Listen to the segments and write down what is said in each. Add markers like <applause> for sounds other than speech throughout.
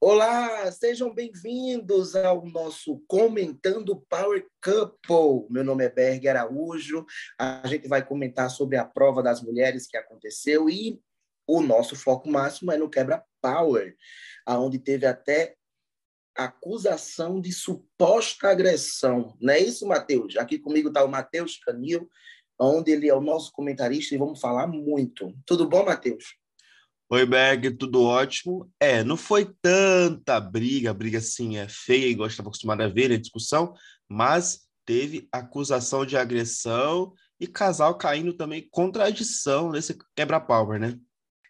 Olá, sejam bem-vindos ao nosso Comentando Power Couple. Meu nome é Berg Araújo. A gente vai comentar sobre a prova das mulheres que aconteceu e o nosso foco máximo é no Quebra Power, aonde teve até acusação de suposta agressão. Não é isso, Matheus? Aqui comigo está o Matheus Canil, onde ele é o nosso comentarista e vamos falar muito. Tudo bom, Matheus? Oi, Berg, tudo ótimo. É, não foi tanta briga, briga assim é feia, igual estava acostumado a ver na discussão, mas teve acusação de agressão e casal caindo também contradição nesse quebra-power, né?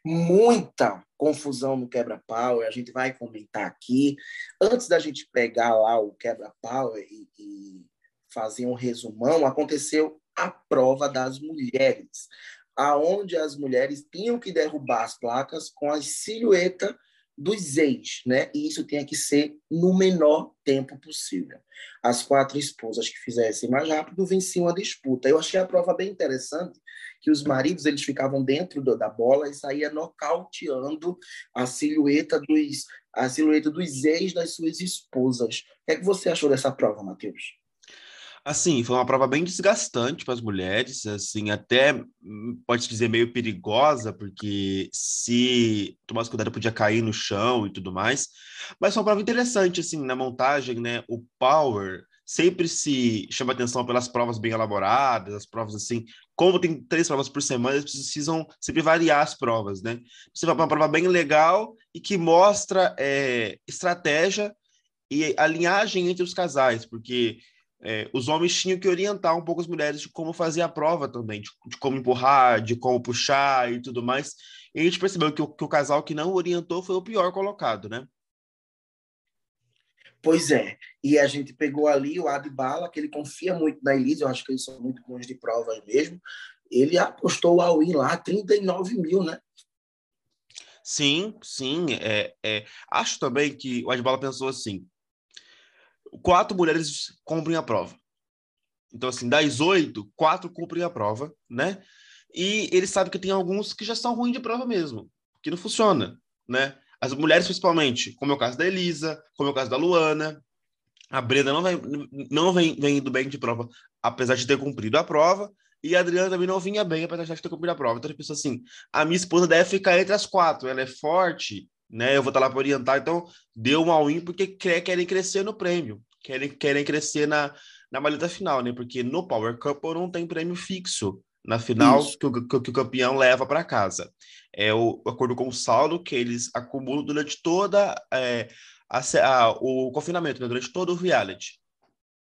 Muita confusão no quebra-pau, a gente vai comentar aqui. Antes da gente pegar lá o quebra-pau e, e fazer um resumão, aconteceu a prova das mulheres aonde as mulheres tinham que derrubar as placas com a silhueta dos ex, né? E isso tinha que ser no menor tempo possível. As quatro esposas que fizessem mais rápido venciam a disputa. Eu achei a prova bem interessante, que os maridos eles ficavam dentro do, da bola e saía nocauteando a silhueta dos a silhueta dos ex das suas esposas. O que é que você achou dessa prova, Matheus? Assim, foi uma prova bem desgastante para as mulheres, assim, até hum, pode dizer meio perigosa, porque se tomasse cuidado podia cair no chão e tudo mais. Mas foi uma prova interessante, assim, na montagem, né? O power sempre se chama atenção pelas provas bem elaboradas, as provas assim, como tem três provas por semana, eles precisam sempre variar as provas, né? Você vai uma prova bem legal e que mostra é, estratégia e a linhagem entre os casais, porque é, os homens tinham que orientar um pouco as mulheres de como fazer a prova também, de, de como empurrar, de como puxar e tudo mais. E a gente percebeu que o, que o casal que não orientou foi o pior colocado, né? Pois é, e a gente pegou ali o Adbala, que ele confia muito na Elise, eu acho que eles são muito bons de provas mesmo. Ele apostou o all-in lá, 39 mil, né? Sim, sim. É, é. Acho também que o Adbala pensou assim: quatro mulheres cumprem a prova. Então, assim, das oito, quatro cumprem a prova, né? E ele sabe que tem alguns que já são ruins de prova mesmo, que não funciona, né? As mulheres, principalmente, como é o caso da Elisa, como é o caso da Luana, a Brenda não vem, não vem, vem indo bem de prova, apesar de ter cumprido a prova, e a Adriana também não vinha bem, apesar de ter cumprido a prova. Então, ele pensou assim, a minha esposa deve ficar entre as quatro, ela é forte, né? Eu vou estar lá para orientar, então deu um all-in porque querem crescer no prêmio, querem, querem crescer na, na maleta final, né? Porque no Power Couple não tem prêmio fixo na final que o, que, o, campeão leva para casa. É o acordo com o saldo que eles acumulam durante toda é, a, a, o confinamento, né? durante todo o reality.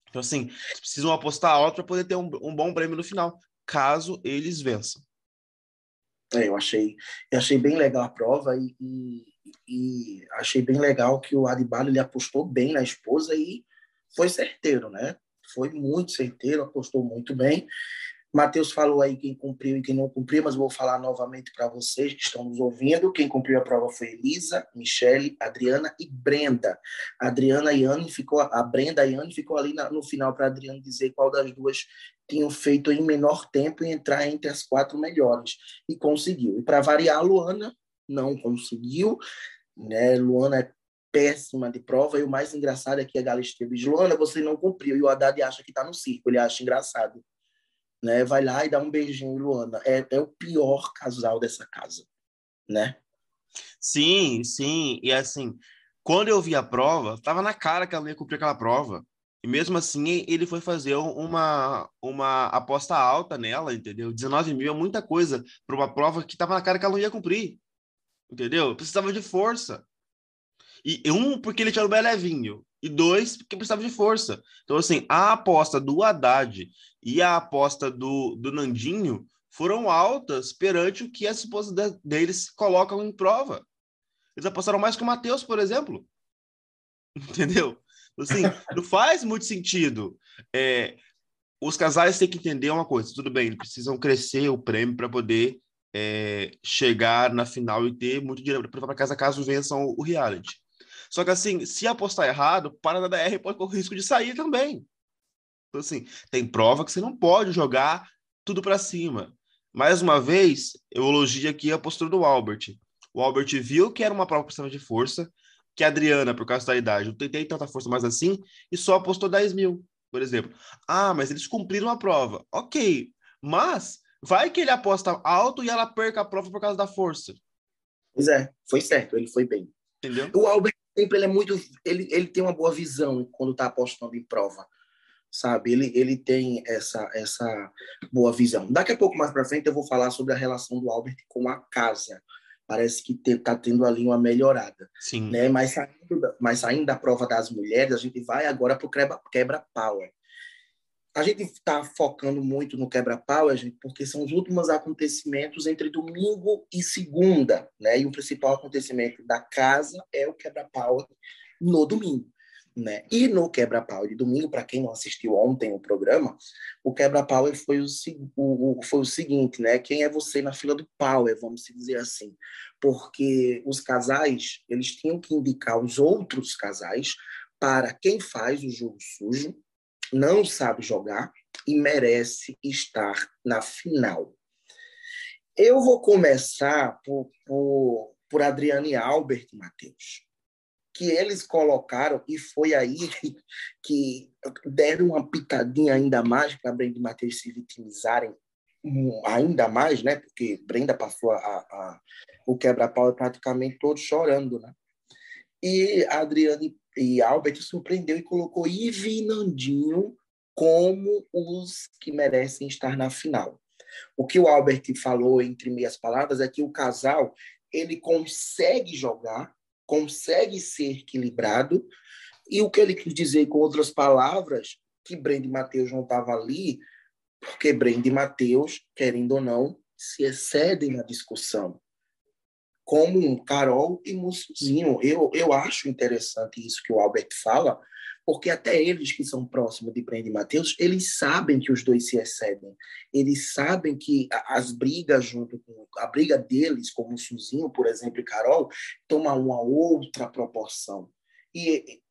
Então, assim, eles precisam apostar alto para poder ter um, um bom prêmio no final, caso eles vençam. É, eu achei, eu achei bem legal a prova e, e, e achei bem legal que o Adibalo ele apostou bem na esposa e foi certeiro, né? Foi muito certeiro, apostou muito bem. Matheus falou aí quem cumpriu e quem não cumpriu, mas vou falar novamente para vocês que estão nos ouvindo. Quem cumpriu a prova foi Elisa, Michele, Adriana e Brenda. A Adriana e Anne ficou, a Brenda e Anne ficou ali na, no final para Adriana dizer qual das duas tinham feito em menor tempo e entrar entre as quatro melhores. E conseguiu. E para variar, a Luana não conseguiu. Né? Luana é péssima de prova, e o mais engraçado é que a Galisteu diz, Luana, você não cumpriu, e o Haddad acha que está no circo, ele acha engraçado. Né? Vai lá e dá um beijinho Luana. É, é o pior casal dessa casa, né? Sim, sim, e assim, quando eu vi a prova, estava na cara que ela ia cumprir aquela prova. E mesmo assim, ele foi fazer uma, uma aposta alta nela, entendeu? 19 mil é muita coisa para uma prova que estava na cara que ela não ia cumprir, entendeu? Precisava de força. E um, porque ele tinha o levinho. E dois, porque precisava de força. Então, assim, a aposta do Haddad e a aposta do, do Nandinho foram altas perante o que as esposas deles colocam em prova. Eles apostaram mais que o Matheus, por exemplo. <laughs> Entendeu? Assim, não faz muito sentido. É, os casais têm que entender uma coisa: tudo bem, eles precisam crescer o prêmio para poder é, chegar na final e ter muito dinheiro para casa caso vençam o reality. Só que assim, se apostar errado, para da DR pode correr o risco de sair também. Então, assim, tem prova que você não pode jogar tudo para cima. Mais uma vez, eu elogio aqui a postura do Albert. O Albert viu que era uma prova por de força, que a Adriana, por causa da idade, não tem tanta força mais assim, e só apostou 10 mil, por exemplo. Ah, mas eles cumpriram a prova. Ok, mas vai que ele aposta alto e ela perca a prova por causa da força. Pois é, foi certo, ele foi bem. Entendeu? O Albert sempre ele é muito, ele, ele tem uma boa visão quando está apostando em prova, sabe? Ele, ele tem essa essa boa visão. Daqui a pouco mais para frente eu vou falar sobre a relação do Albert com a casa. Parece que está tendo ali uma melhorada. Sim. Né? Mas, saindo, mas saindo da prova das mulheres, a gente vai agora para o quebra-pau. A gente está focando muito no quebra-pau, porque são os últimos acontecimentos entre domingo e segunda, né? E o principal acontecimento da casa é o quebra-pau no domingo. Né? E no quebra-pau de domingo, para quem não assistiu ontem o programa, o quebra-pau foi o, o, foi o seguinte, né? Quem é você na fila do power, vamos dizer assim? Porque os casais, eles tinham que indicar os outros casais para quem faz o jogo sujo, não sabe jogar e merece estar na final. Eu vou começar por, por, por Adriane Albert, Matheus, que eles colocaram, e foi aí <laughs> que deram uma pitadinha ainda mais para Brenda e Matheus se vitimizarem ainda mais, né? Porque Brenda passou a, a o quebra-pau praticamente todo chorando, né? E Adriane e Albert surpreendeu e colocou Ive e Nandinho como os que merecem estar na final. O que o Albert falou entre meias palavras é que o casal ele consegue jogar, consegue ser equilibrado, e o que ele quis dizer com outras palavras, que Brenda e Matheus não estavam ali, porque Brenda e Matheus, querendo ou não, se excedem na discussão como Carol e Mussuzinho. Eu, eu acho interessante isso que o Albert fala, porque até eles que são próximos de Brenda e Matheus, eles sabem que os dois se excedem. Eles sabem que as brigas junto com a briga deles, como Mussuzinho, por exemplo, e Carol, toma uma outra proporção. E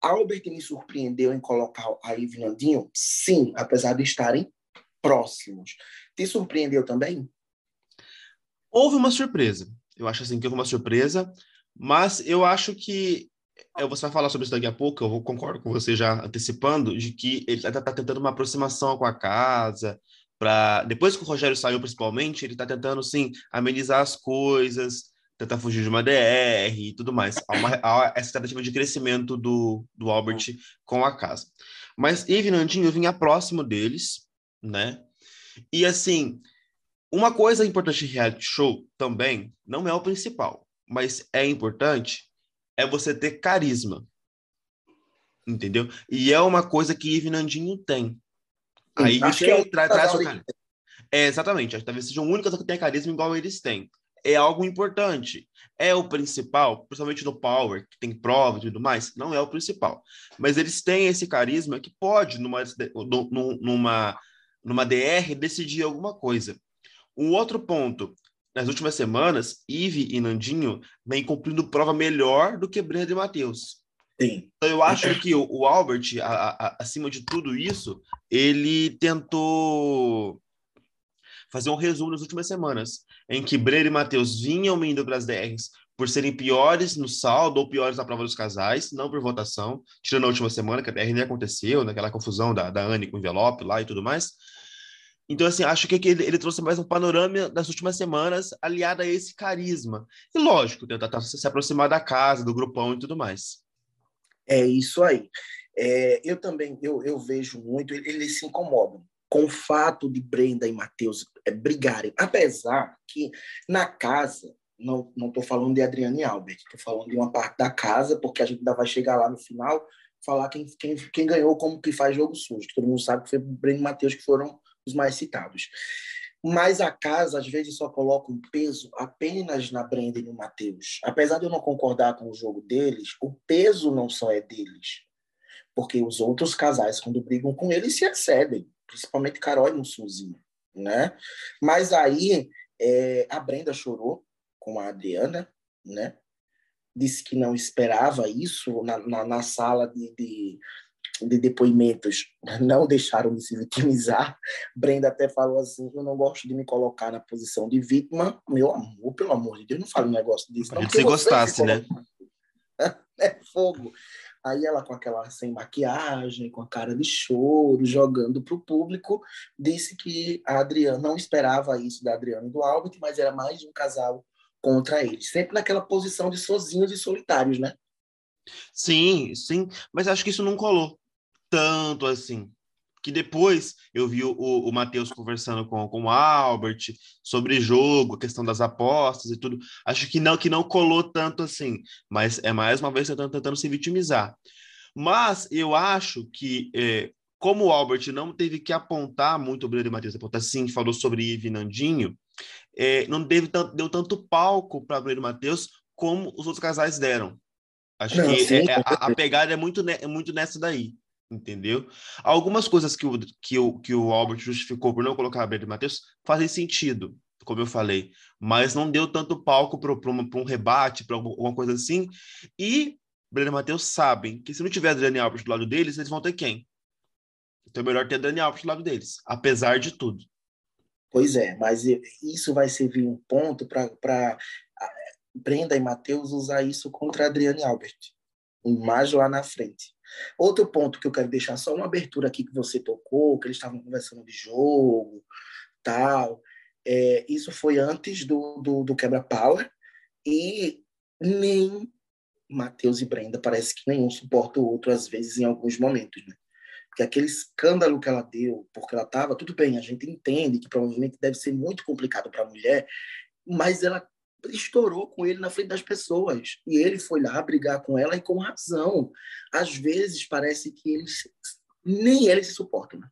Albert me surpreendeu em colocar a Ivy Nandinho? Sim, apesar de estarem próximos. Te surpreendeu também? Houve uma surpresa. Eu acho assim que houve uma surpresa, mas eu acho que você vai falar sobre isso daqui a pouco, eu concordo com você já antecipando, de que ele está tá tentando uma aproximação com a casa, para depois que o Rogério saiu principalmente, ele está tentando, sim, amenizar as coisas, tentar fugir de uma DR e tudo mais. Há, uma, há essa tentativa de crescimento do, do Albert com a casa. Mas Eve e Nandinho vinha próximo deles, né? E assim, uma coisa importante em reality show também, não é o principal, mas é importante, é você ter carisma. Entendeu? E é uma coisa que Ive Nandinho tem. Aí Acho que é tra traz o carisma. É, exatamente. Talvez seja o único que tem carisma igual eles têm. É algo importante. É o principal, principalmente no Power, que tem prova e tudo mais, não é o principal. Mas eles têm esse carisma que pode, numa, numa, numa DR, decidir alguma coisa. Um outro ponto, nas últimas semanas, Ive e Nandinho vêm cumprindo prova melhor do que Brenda e Matheus. Sim. Então, eu acho que o, o Albert, a, a, acima de tudo isso, ele tentou fazer um resumo nas últimas semanas, em que Brenda e Matheus vinham indo para as DRs por serem piores no saldo ou piores na prova dos casais, não por votação, tirando a última semana, que a DR nem aconteceu, naquela confusão da, da Anne com o envelope lá e tudo mais. Então, assim, acho que ele, ele trouxe mais um panorama das últimas semanas, aliado a esse carisma. E, lógico, tentar se aproximar da casa, do grupão e tudo mais. É isso aí. É, eu também eu, eu vejo muito, eles se incomodam com o fato de Brenda e Matheus é, brigarem. Apesar que na casa, não estou falando de Adriane e Albert, estou falando de uma parte da casa, porque a gente ainda vai chegar lá no final, falar quem, quem, quem ganhou como que faz jogo sujo. Todo mundo sabe que foi Brenda e Matheus que foram os mais citados. Mas a casa, às vezes, só coloca um peso apenas na Brenda e no Matheus. Apesar de eu não concordar com o jogo deles, o peso não só é deles. Porque os outros casais, quando brigam com eles, se excedem. Principalmente Carol e Mussuzinho. Né? Mas aí, é, a Brenda chorou com a Adriana, né? Disse que não esperava isso na, na, na sala de, de de depoimentos <laughs> não deixaram de se vitimizar. Brenda até falou assim: eu não gosto de me colocar na posição de vítima. Meu amor, pelo amor de Deus, não fale um negócio disso. Não, se gostasse, né? <laughs> É fogo. Aí ela, com aquela sem maquiagem, com a cara de choro, jogando para o público, disse que a Adriana não esperava isso da Adriana e do Albert, mas era mais um casal contra eles. Sempre naquela posição de sozinhos e solitários, né? Sim, sim, mas acho que isso não colou tanto assim. Que depois eu vi o, o Matheus conversando com, com o Albert sobre jogo, a questão das apostas e tudo. Acho que não que não colou tanto assim, mas é mais uma vez tentando, tentando se vitimizar. Mas eu acho que, é, como o Albert não teve que apontar muito o Breno e Matheus, apontar sim, falou sobre Ive e Nandinho, é, não teve tanto, deu tanto palco para Breno e Matheus como os outros casais deram. Acho não, que sim, é, a, a, pegada é muito, é muito nessa daí entendeu? Algumas coisas que o, que o, que o Albert justificou por não colocar a Brenda Matheus fazem sentido, como eu falei, mas não deu tanto palco para um rebate, para alguma coisa assim. E Brenda Matheus sabem que se não tiver Dani Alves do lado deles, eles vão ter quem? Então é melhor ter Dani Alves do lado deles, apesar de tudo. Pois é, mas isso vai servir um ponto para Brenda e Matheus usar isso contra Adriane Albert, mais lá na frente. Outro ponto que eu quero deixar só uma abertura aqui que você tocou, que eles estavam conversando de jogo, tal. É, isso foi antes do, do, do quebra-power e nem Matheus e Brenda parece que nenhum suporta o outro às vezes em alguns momentos, né? Porque aquele escândalo que ela deu, porque ela estava, tudo bem, a gente entende que provavelmente deve ser muito complicado para a mulher, mas ela estourou com ele na frente das pessoas. E ele foi lá brigar com ela e com razão. Às vezes parece que eles nem eles se suportam. Né?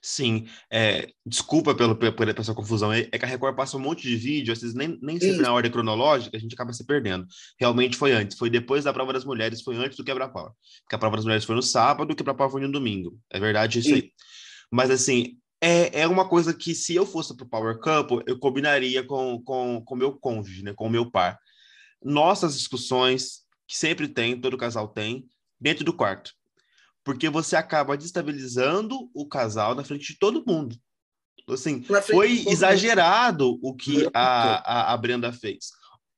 Sim, é, desculpa pelo, por essa confusão. É, é que a Record passa um monte de vídeo, às vezes nem, nem sempre na ordem cronológica, a gente acaba se perdendo. Realmente foi antes, foi depois da prova das mulheres, foi antes do quebra-pau. Porque a prova das mulheres foi no sábado, o quebra-pau foi no domingo. É verdade isso aí. Mas assim, é, é uma coisa que, se eu fosse para o Power Couple, eu combinaria com o com, com meu cônjuge, né, com o meu par. Nossas discussões, que sempre tem, todo casal tem, dentro do quarto. Porque você acaba destabilizando o casal na frente de todo mundo. Assim, foi exagerado o que a, a, a Brenda fez.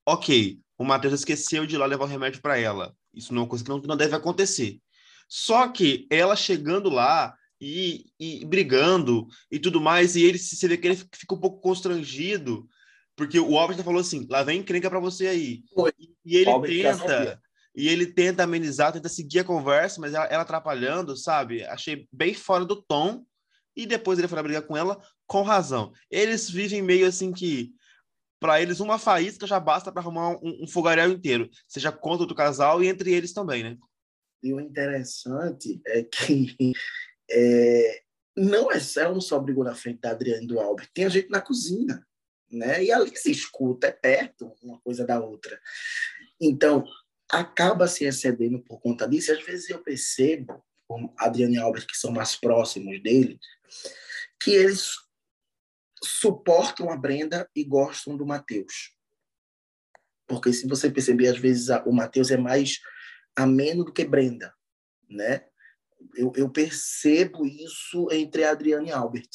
Ok, o Matheus esqueceu de ir lá levar o remédio para ela. Isso não é uma coisa que não, não deve acontecer. Só que ela chegando lá, e, e brigando e tudo mais, e ele se vê que ele fica um pouco constrangido, porque o Albert falou assim: lá vem encrenca para você aí. Foi. E ele tenta, e ele tenta amenizar, tenta seguir a conversa, mas ela, ela, atrapalhando, sabe? Achei bem fora do tom. E depois ele foi brigar com ela com razão. Eles vivem meio assim que para eles uma faísca já basta para arrumar um, um fogaréu inteiro, seja contra do casal e entre eles também, né? E o interessante é que é, não é um só brigou na frente da Adriane do Albert, tem a gente na cozinha, né? E ali se escuta, é perto uma coisa da outra. Então, acaba se excedendo por conta disso. Às vezes eu percebo, como Adriane e Albert, que são mais próximos dele, que eles suportam a Brenda e gostam do Matheus. Porque se você perceber, às vezes o Matheus é mais ameno do que Brenda, né? Eu, eu percebo isso entre Adriano e Albert.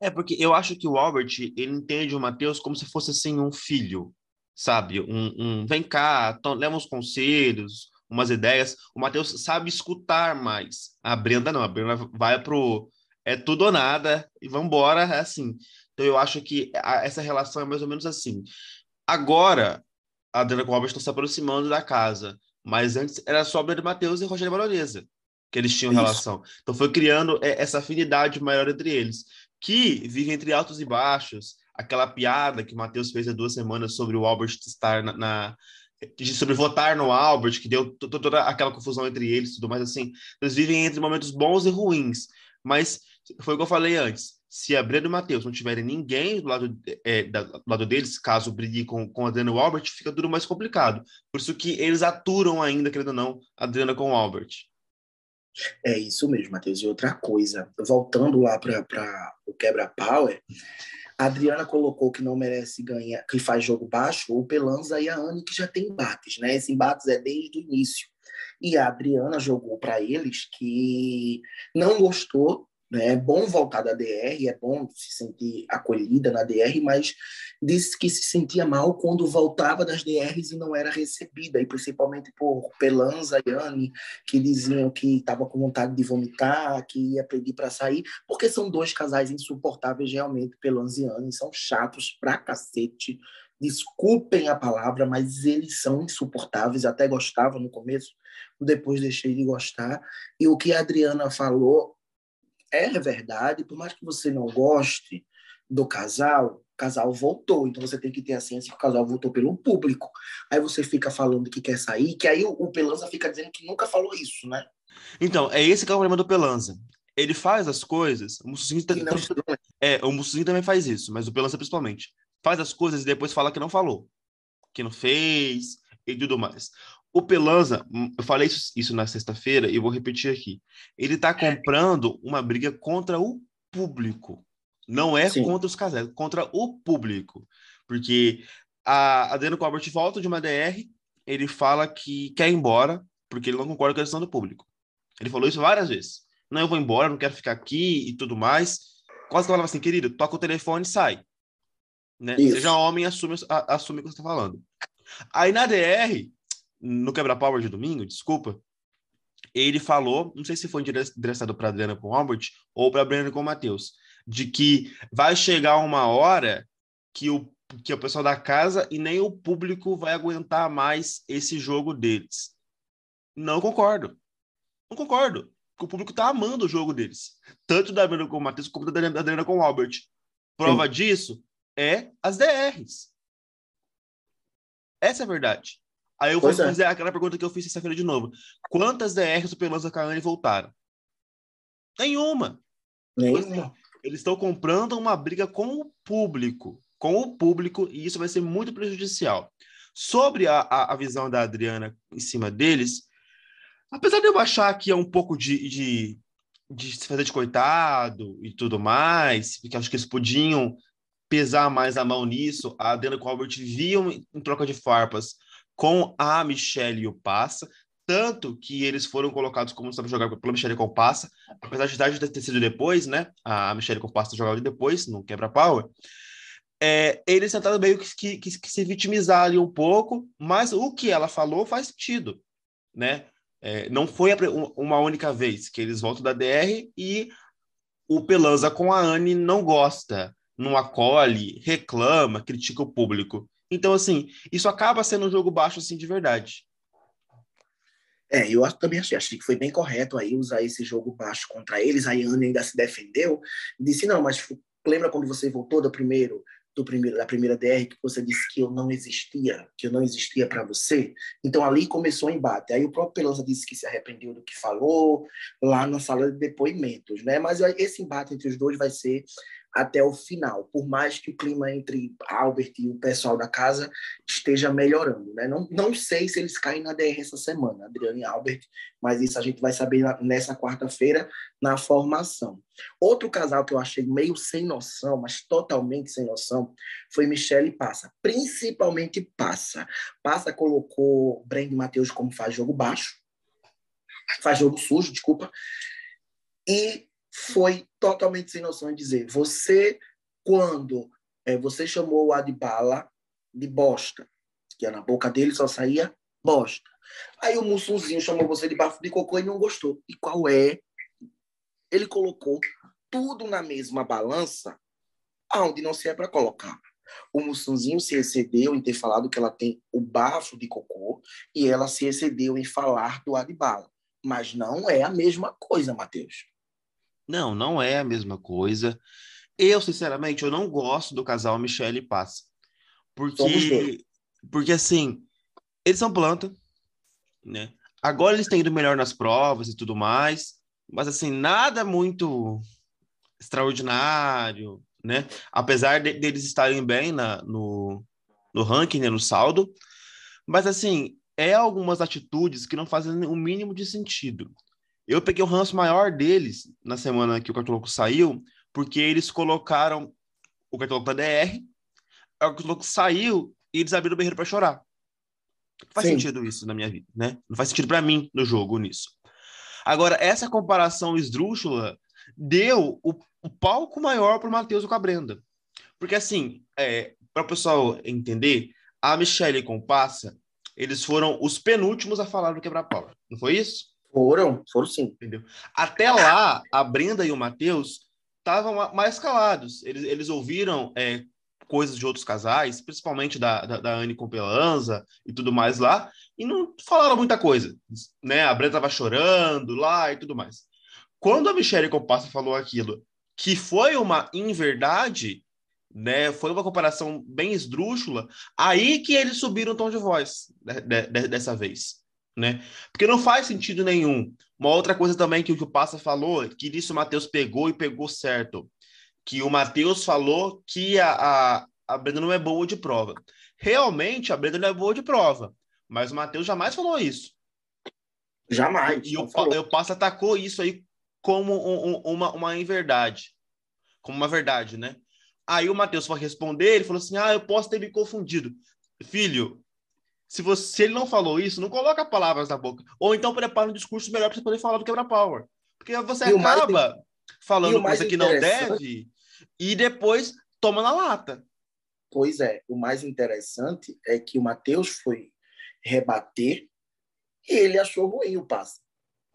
É, porque eu acho que o Albert, ele entende o Matheus como se fosse, assim, um filho, sabe? Um, um vem cá, leva uns conselhos, umas ideias. O Matheus sabe escutar mais. A Brenda não, a Brenda vai pro é tudo ou nada e vambora, é assim. Então eu acho que a, essa relação é mais ou menos assim. Agora, a Adriana com o Albert estão se aproximando da casa. Mas antes era só Breno Matheus e Rogério Baronesa que eles tinham Isso. relação. Então foi criando é, essa afinidade maior entre eles, que vive entre altos e baixos. Aquela piada que o Matheus fez há duas semanas sobre o Albert estar na, na sobre votar no Albert, que deu toda aquela confusão entre eles, tudo mais assim. Eles vivem entre momentos bons e ruins, mas foi o que eu falei antes. Se a Breno e Matheus não tiverem ninguém do lado, é, do lado deles, caso brigue com, com Adriano e Albert, fica tudo mais complicado. Por isso que eles aturam ainda, querendo ou não, Adriana com o Albert. É isso mesmo, Matheus. E outra coisa, voltando lá para o quebra-power, a Adriana colocou que não merece ganhar, que faz jogo baixo, o Pelanza e a Anne, que já tem embates, né? Esse embates é desde o início. E a Adriana jogou para eles que não gostou? É bom voltar da DR, é bom se sentir acolhida na DR, mas disse que se sentia mal quando voltava das DRs e não era recebida, e principalmente por Pelanza e Anne, que diziam que estava com vontade de vomitar, que ia pedir para sair, porque são dois casais insuportáveis realmente, Pelanza e Anne, são chatos pra cacete. Desculpem a palavra, mas eles são insuportáveis. Até gostava no começo, depois deixei de gostar. E o que a Adriana falou é verdade, por mais que você não goste do casal, o casal voltou, então você tem que ter a ciência que o casal voltou pelo público. Aí você fica falando que quer sair, que aí o, o Pelanza fica dizendo que nunca falou isso, né? Então, é esse que é o problema do Pelanza. Ele faz as coisas, o Mussolini, é, o Mussolini também faz isso, mas o Pelanza principalmente. Faz as coisas e depois fala que não falou, que não fez e tudo mais. O Pelanza, hum, eu falei isso, isso na sexta-feira e vou repetir aqui. Ele está comprando uma briga contra o público. Não é Sim. contra os casais, é contra o público. Porque a Adriano Colbert volta de uma DR, ele fala que quer ir embora porque ele não concorda com a questão do público. Ele falou isso várias vezes. Não, eu vou embora, não quero ficar aqui e tudo mais. Quase que falava assim, querido, toca o telefone e sai. Né? Seja homem, assume, assume o que você está falando. Aí na DR, no Quebra Power de domingo, desculpa, ele falou, não sei se foi endereçado para Adriana com o Albert ou para Brenda com o Matheus, de que vai chegar uma hora que o, que o pessoal da casa e nem o público vai aguentar mais esse jogo deles. Não concordo. Não concordo. Porque o público tá amando o jogo deles. Tanto da Adriana com o Matheus como da Adriana com o Albert. Prova Sim. disso é as DRs. Essa é a verdade. Aí eu vou pois é. fazer é. aquela pergunta que eu fiz sexta-feira de novo. Quantas DRs do Pelanza Caiane voltaram? Nenhuma. Nenhuma. Eles estão comprando uma briga com o público. Com o público, e isso vai ser muito prejudicial. Sobre a, a, a visão da Adriana em cima deles, apesar de eu achar que é um pouco de, de, de se fazer de coitado e tudo mais, porque acho que eles podiam pesar mais a mão nisso, a Adriana e o Albert viam em troca de farpas com a Michelle e o Passa, tanto que eles foram colocados como sabe jogar pela Michelle com o Passa, apesar de idade ter sido depois, né? A Michelle com o Passa jogava depois, no quebra-power. É, eles tentaram meio que, que, que se vitimizar ali um pouco, mas o que ela falou faz sentido, né? É, não foi uma única vez que eles voltam da DR e o Pelanza com a Anne não gosta, não acolhe, reclama, critica o público. Então, assim, isso acaba sendo um jogo baixo, assim, de verdade. É, eu também achei, achei que foi bem correto aí usar esse jogo baixo contra eles. A Ana ainda se defendeu, disse: não, mas lembra quando você voltou do primeiro, do primeiro, da primeira DR, que você disse que eu não existia, que eu não existia para você? Então ali começou o embate. Aí o próprio Pelosa disse que se arrependeu do que falou lá na sala de depoimentos, né? Mas esse embate entre os dois vai ser até o final, por mais que o clima entre Albert e o pessoal da casa esteja melhorando. Né? Não, não sei se eles caem na DR essa semana, Adriano e Albert, mas isso a gente vai saber nessa quarta-feira na formação. Outro casal que eu achei meio sem noção, mas totalmente sem noção, foi Michelle e Passa. Principalmente Passa. Passa colocou Brand Matheus como faz jogo baixo, faz jogo sujo, desculpa, e foi totalmente sem noção em dizer: você, quando é, você chamou o Adbala de bosta, que na boca dele só saía bosta. Aí o Mussunzinho chamou você de bafo de cocô e não gostou. E qual é? Ele colocou tudo na mesma balança, aonde não se é para colocar. O Mussunzinho se excedeu em ter falado que ela tem o bafo de cocô e ela se excedeu em falar do Adbala. Mas não é a mesma coisa, Matheus. Não, não é a mesma coisa. Eu, sinceramente, eu não gosto do casal Michelle e Passa. Porque, porque assim, eles são planta, né? Agora eles têm ido melhor nas provas e tudo mais, mas assim, nada muito extraordinário, né? Apesar de, deles estarem bem na, no, no ranking, né, no saldo, mas assim, é algumas atitudes que não fazem o mínimo de sentido. Eu peguei o ranço maior deles na semana que o Cartoloco saiu, porque eles colocaram o Cartoloco para DR, o Cartoloco saiu e eles abriram o berreiro para chorar. Não faz Sim. sentido isso na minha vida, né? Não faz sentido para mim no jogo nisso. Agora, essa comparação esdrúxula deu o, o palco maior para o Matheus com a Brenda. Porque, assim, é, para o pessoal entender, a Michelle com o Passa, eles foram os penúltimos a falar do quebra-pau. Não foi isso? Foram, foram sim. Entendeu? Até lá, a Brenda e o Matheus estavam mais calados. Eles, eles ouviram é, coisas de outros casais, principalmente da, da, da Anne com Pelanza e tudo mais lá, e não falaram muita coisa. Né? A Brenda estava chorando lá e tudo mais. Quando a Michelle Compassa falou aquilo, que foi uma inverdade, né? Foi uma comparação bem esdrúxula, aí que eles subiram o tom de voz de, de, dessa vez né? Porque não faz sentido nenhum. Uma outra coisa também que o que o Passa falou, que isso o Matheus pegou e pegou certo, que o Matheus falou que a, a, a Brenda não é boa de prova. Realmente, a Brenda não é boa de prova, mas o Matheus jamais falou isso. Jamais. E o, o Passa atacou isso aí como um, um, uma, uma inverdade, como uma verdade, né? Aí o Matheus foi responder, ele falou assim, ah, eu posso ter me confundido. Filho, se, você, se ele não falou isso, não coloca palavras na boca. Ou então prepara um discurso melhor para você poder falar do quebra-power. Porque você e acaba mais, falando coisa que não deve e depois toma na lata. Pois é, o mais interessante é que o Matheus foi rebater e ele achou ruim o passe.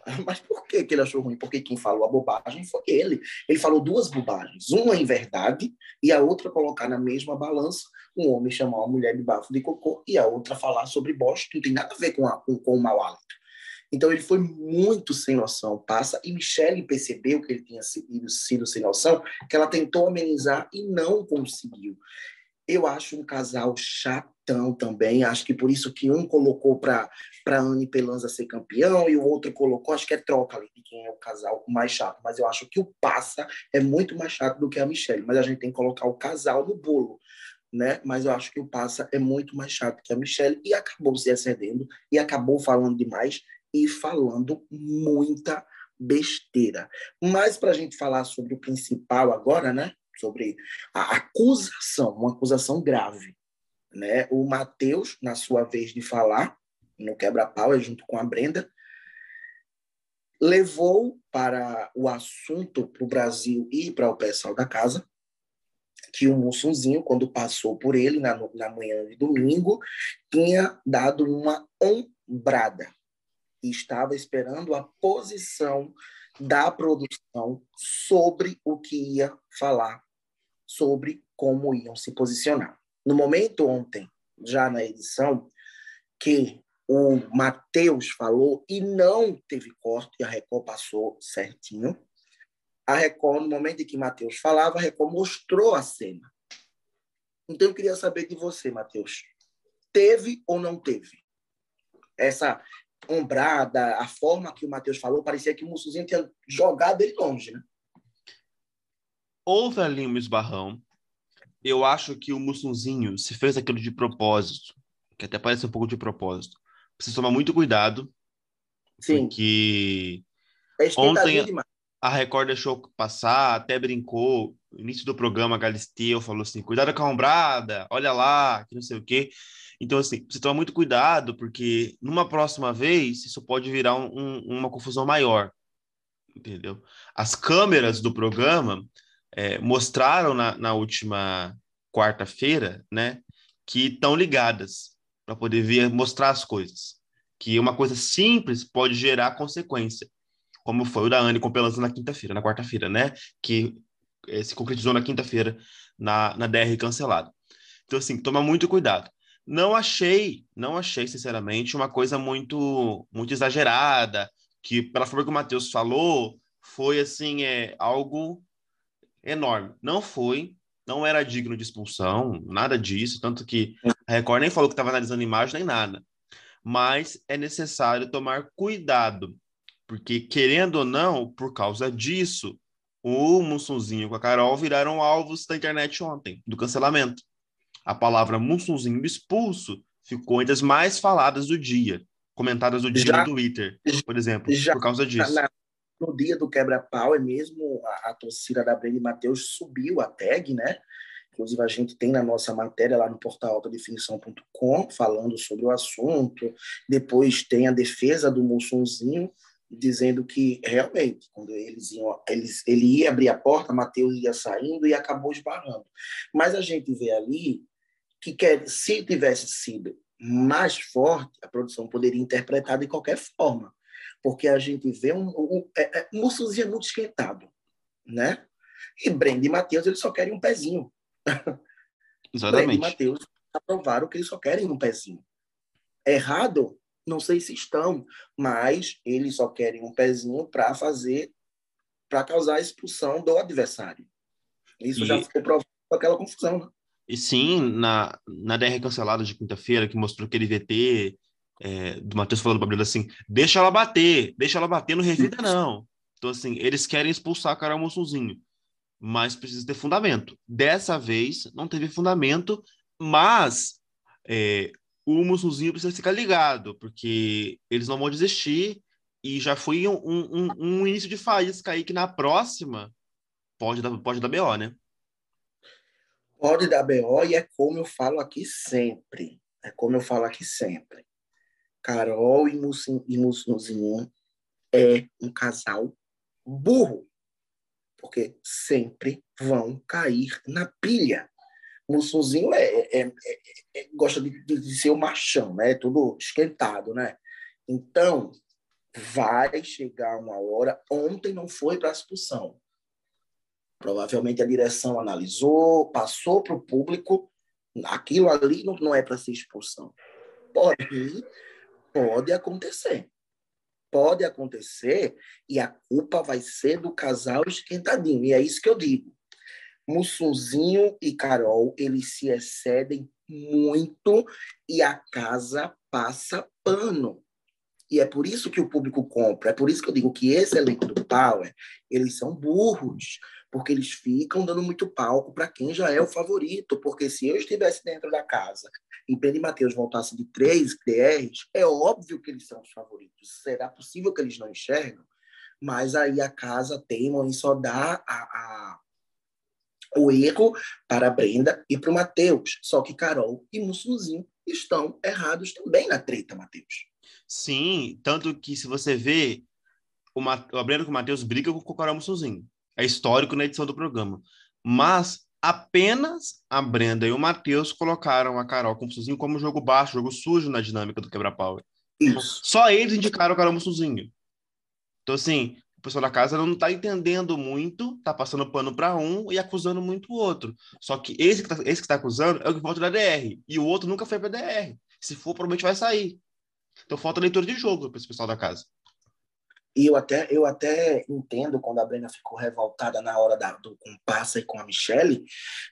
<laughs> Mas por que, que ele achou ruim? Porque quem falou a bobagem foi ele. Ele falou duas bobagens. Uma em verdade e a outra colocar na mesma balança um homem chamar uma mulher de bafo de cocô e a outra falar sobre bosta, que não tem nada a ver com, a, com, com o mau hálito. Então ele foi muito sem noção, passa, e Michelle percebeu que ele tinha sido, sido sem noção, que ela tentou amenizar e não conseguiu. Eu acho um casal chatão também. Acho que por isso que um colocou para Anne Pelanza ser campeão e o outro colocou, acho que é troca ali de quem é o casal mais chato. Mas eu acho que o Passa é muito mais chato do que a Michelle. Mas a gente tem que colocar o casal no bolo. Né? Mas eu acho que o Passa é muito mais chato que a Michelle e acabou se excedendo e acabou falando demais e falando muita besteira. Mas para a gente falar sobre o principal agora, né? Sobre a acusação, uma acusação grave. Né? O Matheus, na sua vez de falar, no quebra-pau, junto com a Brenda, levou para o assunto para o Brasil e para o pessoal da casa que o Mussunzinho, quando passou por ele na, na manhã de domingo, tinha dado uma ombrada e estava esperando a posição da produção sobre o que ia falar sobre como iam se posicionar. No momento ontem, já na edição, que o Matheus falou e não teve corte, a Record passou certinho. A Record, no momento em que Matheus falava, a Record mostrou a cena. Então, eu queria saber de você, Matheus. Teve ou não teve? Essa ombrada, a forma que o Matheus falou, parecia que o Mussuzinho tinha jogado ele longe, né? Houve ali um esbarrão. Eu acho que o Mussunzinho se fez aquilo de propósito, que até parece um pouco de propósito. Precisa tomar muito cuidado. Sim. Porque é ontem a Record deixou passar, até brincou. No início do programa, a Galisteu falou assim: cuidado com a ombrada, olha lá, que não sei o quê. Então, assim, precisa tomar muito cuidado, porque numa próxima vez isso pode virar um, um, uma confusão maior. Entendeu? As câmeras do programa é, mostraram na, na última quarta-feira, né, que estão ligadas para poder ver, mostrar as coisas. Que uma coisa simples pode gerar consequência, como foi o da Anne com Pelanza na quinta-feira, na quarta-feira, né, que é, se concretizou na quinta-feira na, na DR cancelada. Então, assim, toma muito cuidado. Não achei, não achei, sinceramente, uma coisa muito, muito exagerada, que, pela forma que o Matheus falou, foi, assim, é, algo enorme. Não foi, não era digno de expulsão, nada disso, tanto que a Record nem falou que estava analisando imagem nem nada. Mas é necessário tomar cuidado, porque querendo ou não, por causa disso, o Mussunzinho com a Carol viraram alvos da internet ontem, do cancelamento. A palavra Mussunzinho expulso ficou entre as mais faladas do dia, comentadas do dia já, no Twitter, por exemplo, já, por causa disso. Na, no dia do quebra-pau, é mesmo a, a torcida da Brenda Matheus subiu a tag, né? Inclusive, a gente tem na nossa matéria lá no portal autodefinição.com falando sobre o assunto. Depois tem a defesa do Mussunzinho, dizendo que realmente, quando eles iam, eles, ele ia abrir a porta, Mateus ia saindo e acabou esbarrando. Mas a gente vê ali que quer, se tivesse sido mais forte, a produção poderia interpretar de qualquer forma, porque a gente vê um, um, é, é, um Mussunzinho muito esquentado, né? E Brenda e Matheus, eles só querem um pezinho. <laughs> Exatamente. Brenda e Matheus aprovaram que eles só querem um pezinho. Errado? Não sei se estão, mas eles só querem um pezinho para fazer, para causar a expulsão do adversário. Isso e... já ficou provado com aquela confusão, né? E sim, na, na DR cancelada de quinta-feira, que mostrou aquele VT é, do Matheus falando para Brenda assim: deixa ela bater, deixa ela bater, não revida, <laughs> não. Então, assim, eles querem expulsar a Carol Mossunzinho, mas precisa ter fundamento. Dessa vez, não teve fundamento, mas é, o Mussuzinho precisa ficar ligado, porque eles não vão desistir e já foi um, um, um início de faísca aí que na próxima pode dar, pode dar BO, né? Pode dar BO e é como eu falo aqui sempre. É como eu falo aqui sempre. Carol e Mussuzinho é um casal burro, porque sempre vão cair na pilha. Mussunzinho é, é, é, é, gosta de, de, ser o machão, né? Tudo esquentado, né? Então, vai chegar uma hora. Ontem não foi para a expulsão. Provavelmente a direção analisou, passou para o público. Aquilo ali não, não é para ser expulsão. Pode, pode acontecer. Pode acontecer e a culpa vai ser do casal esquentadinho. E é isso que eu digo Mussunzinho e Carol, eles se excedem muito e a casa passa pano. E é por isso que o público compra. É por isso que eu digo que esse elenco do Power, eles são burros, porque eles ficam dando muito palco para quem já é o favorito. Porque se eu estivesse dentro da casa e Pedro e Matheus voltassem de três DRs, é óbvio que eles são os favoritos. Será possível que eles não enxergam? Mas aí a casa teima em só dar a, a o erro para a Brenda e para o Matheus. Só que Carol e Mussunzinho estão errados também na treta, Matheus. Sim, tanto que se você vê, o, Ma... Brenda com o Matheus briga com o Carol Mussunzinho. É histórico na edição do programa. Mas apenas a Brenda e o Matheus colocaram a Carol com o Mussunzinho como jogo baixo, jogo sujo na dinâmica do quebra-pau. Só eles indicaram o Carol Mussunzinho. Então, assim, pessoal da casa não está entendendo muito, está passando pano para um e acusando muito o outro. Só que esse que está tá acusando é o que volta da DR. E o outro nunca foi para DR. Se for, provavelmente vai sair. Então falta leitura de jogo para esse pessoal da casa. E eu até, eu até entendo quando a Brena ficou revoltada na hora da, do compassa e com a Michelle,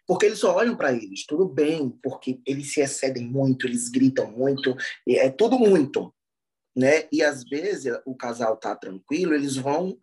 porque eles só olham para eles, tudo bem, porque eles se excedem muito, eles gritam muito, é tudo muito né? E às vezes o casal tá tranquilo, eles vão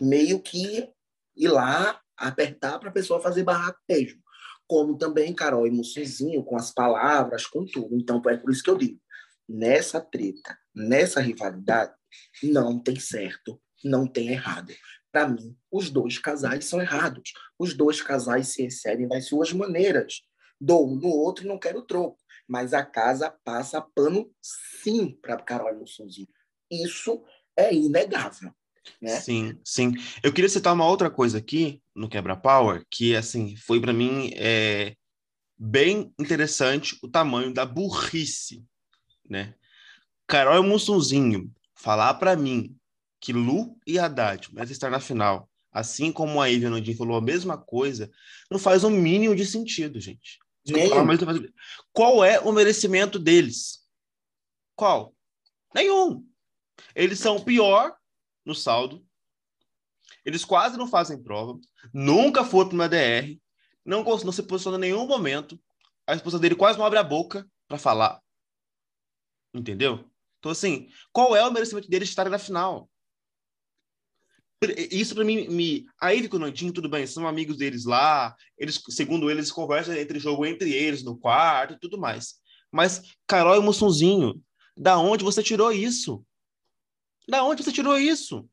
meio que ir lá apertar para a pessoa fazer barraco mesmo. Como também Carol e Mussuzinho, com as palavras, com tudo. Então, é por isso que eu digo, nessa treta, nessa rivalidade, não tem certo, não tem errado. Para mim, os dois casais são errados. Os dois casais se excedem das suas maneiras. Dou um no outro e não quero troco mas a casa passa pano sim para Carol Mussunzinho. Isso é inegável. Né? Sim, sim. Eu queria citar uma outra coisa aqui no Quebra Power, que assim foi para mim é, bem interessante o tamanho da burrice, né? Carol Mussunzinho falar para mim que Lu e Haddad mas estar na final, assim como a Ivy Nodin falou a mesma coisa, não faz o um mínimo de sentido, gente. Qual é o merecimento deles? Qual? Nenhum. Eles são pior no saldo. Eles quase não fazem prova. Nunca foram para uma DR. Não, não se posiciona em nenhum momento. A esposa dele quase não abre a boca para falar. Entendeu? Então, assim, qual é o merecimento deles de estarem na final? Isso para mim, me... a Ivy com o tudo bem, são amigos deles lá, eles, segundo eles, conversam entre jogo entre eles, no quarto e tudo mais. Mas, Carol e Mussunzinho, da onde você tirou isso? Da onde você tirou isso?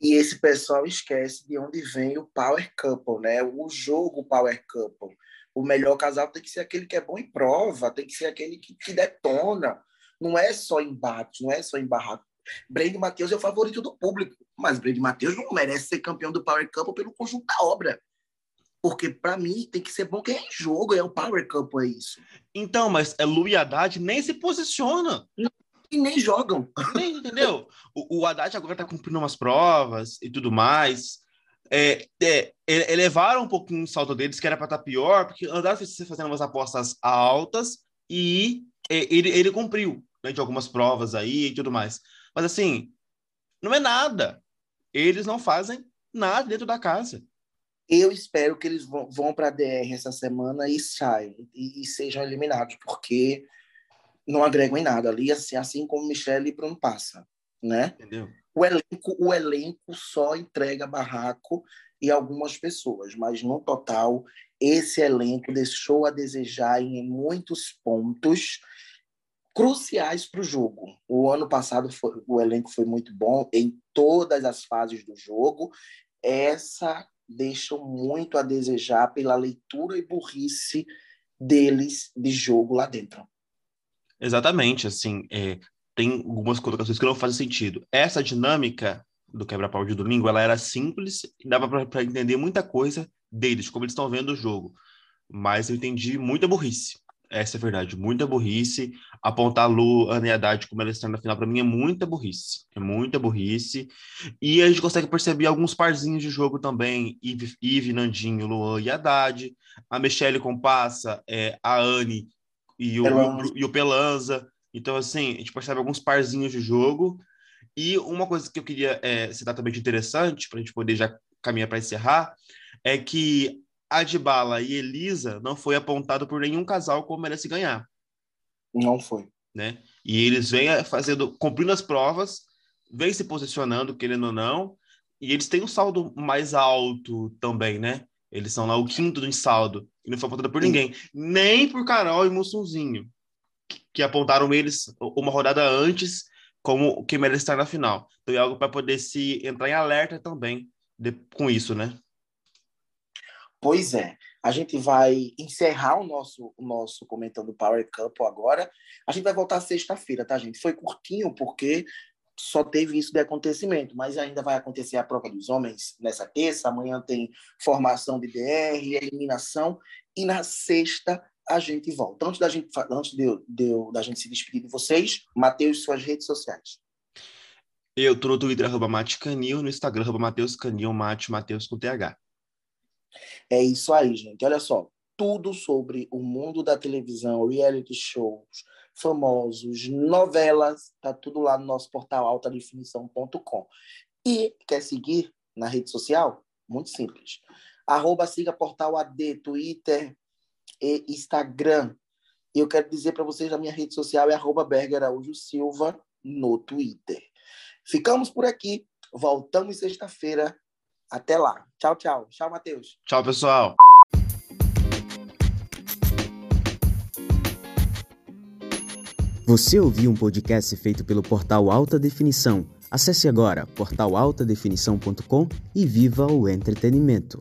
E esse pessoal esquece de onde vem o Power Couple, né? O jogo Power Couple. O melhor casal tem que ser aquele que é bom em prova, tem que ser aquele que, que detona. Não é só embate, não é só embarrar. Brady Matheus é o favorito do público, mas Brady Matheus não merece ser campeão do Power Cup pelo conjunto da obra. Porque, para mim, tem que ser bom quem é em jogo, é o Power Cup, é isso. Então, mas é Lu e Haddad nem se posiciona. E nem jogam. Nem, entendeu? O, o Haddad agora tá cumprindo umas provas e tudo mais. É, é, elevaram um pouquinho o salto deles, que era para estar tá pior, porque andaram fazendo umas apostas altas e é, ele, ele cumpriu né, de algumas provas aí e tudo mais. Mas assim, não é nada. Eles não fazem nada dentro da casa. Eu espero que eles vão, vão para a DR essa semana e saiam e, e, sejam eliminados, porque não agregam em nada ali, assim, assim como Michelle e Bruno passa, né? Entendeu? O elenco, o elenco só entrega barraco e algumas pessoas, mas no total esse elenco deixou a desejar em muitos pontos cruciais para o jogo. O ano passado foi, o elenco foi muito bom em todas as fases do jogo. Essa deixam muito a desejar pela leitura e burrice deles de jogo lá dentro. Exatamente, assim, é, tem algumas colocações que não fazem sentido. Essa dinâmica do quebra-pau de domingo, ela era simples e dava para entender muita coisa deles, como eles estão vendo o jogo. Mas eu entendi muita burrice. Essa é a verdade, muita burrice. Apontar a Lu, Ana e Haddad como ela está na final, para mim, é muita burrice. É muita burrice. E a gente consegue perceber alguns parzinhos de jogo também: Ive, Ive Nandinho, Luan e Haddad. A Michelle Compassa, é, a Anne e o, Pelanza. e o Pelanza. Então, assim, a gente percebe alguns parzinhos de jogo. E uma coisa que eu queria é, citar também de interessante, para a gente poder já caminhar para encerrar, é que Adbala e Elisa não foi apontado por nenhum casal como merece ganhar. Não foi. Né? E eles vêm fazendo, cumprindo as provas, vêm se posicionando, querendo ou não, e eles têm um saldo mais alto também, né? Eles são lá o quinto do saldo, e não foi apontado por ninguém, nem por Carol e Mussunzinho, que apontaram eles uma rodada antes como quem merece estar na final. Então é algo para poder se entrar em alerta também de, com isso, né? Pois é. A gente vai encerrar o nosso, o nosso comentando Power Cup agora. A gente vai voltar sexta-feira, tá, gente? Foi curtinho porque só teve isso de acontecimento, mas ainda vai acontecer a prova dos homens nessa terça. Amanhã tem formação de DR, eliminação. E na sexta a gente volta. Antes da gente, antes de, de, da gente se despedir de vocês, Matheus, suas redes sociais. Eu tô no Twitter, arroba Canil, no Instagram, arroba Matheus Canil, Mate, Matheus com TH. É isso aí, gente. Olha só, tudo sobre o mundo da televisão, reality shows, famosos, novelas, tá tudo lá no nosso portal altadefinição.com. E quer seguir na rede social? Muito simples. Arroba siga portal AD, Twitter e Instagram. Eu quero dizer para vocês, a minha rede social é arroba Berger Araújo Silva no Twitter. Ficamos por aqui. Voltamos sexta-feira até lá. Tchau, tchau. Tchau, Matheus. Tchau, pessoal. Você ouviu um podcast feito pelo portal Alta Definição. Acesse agora portalaltadefinição.com e viva o entretenimento.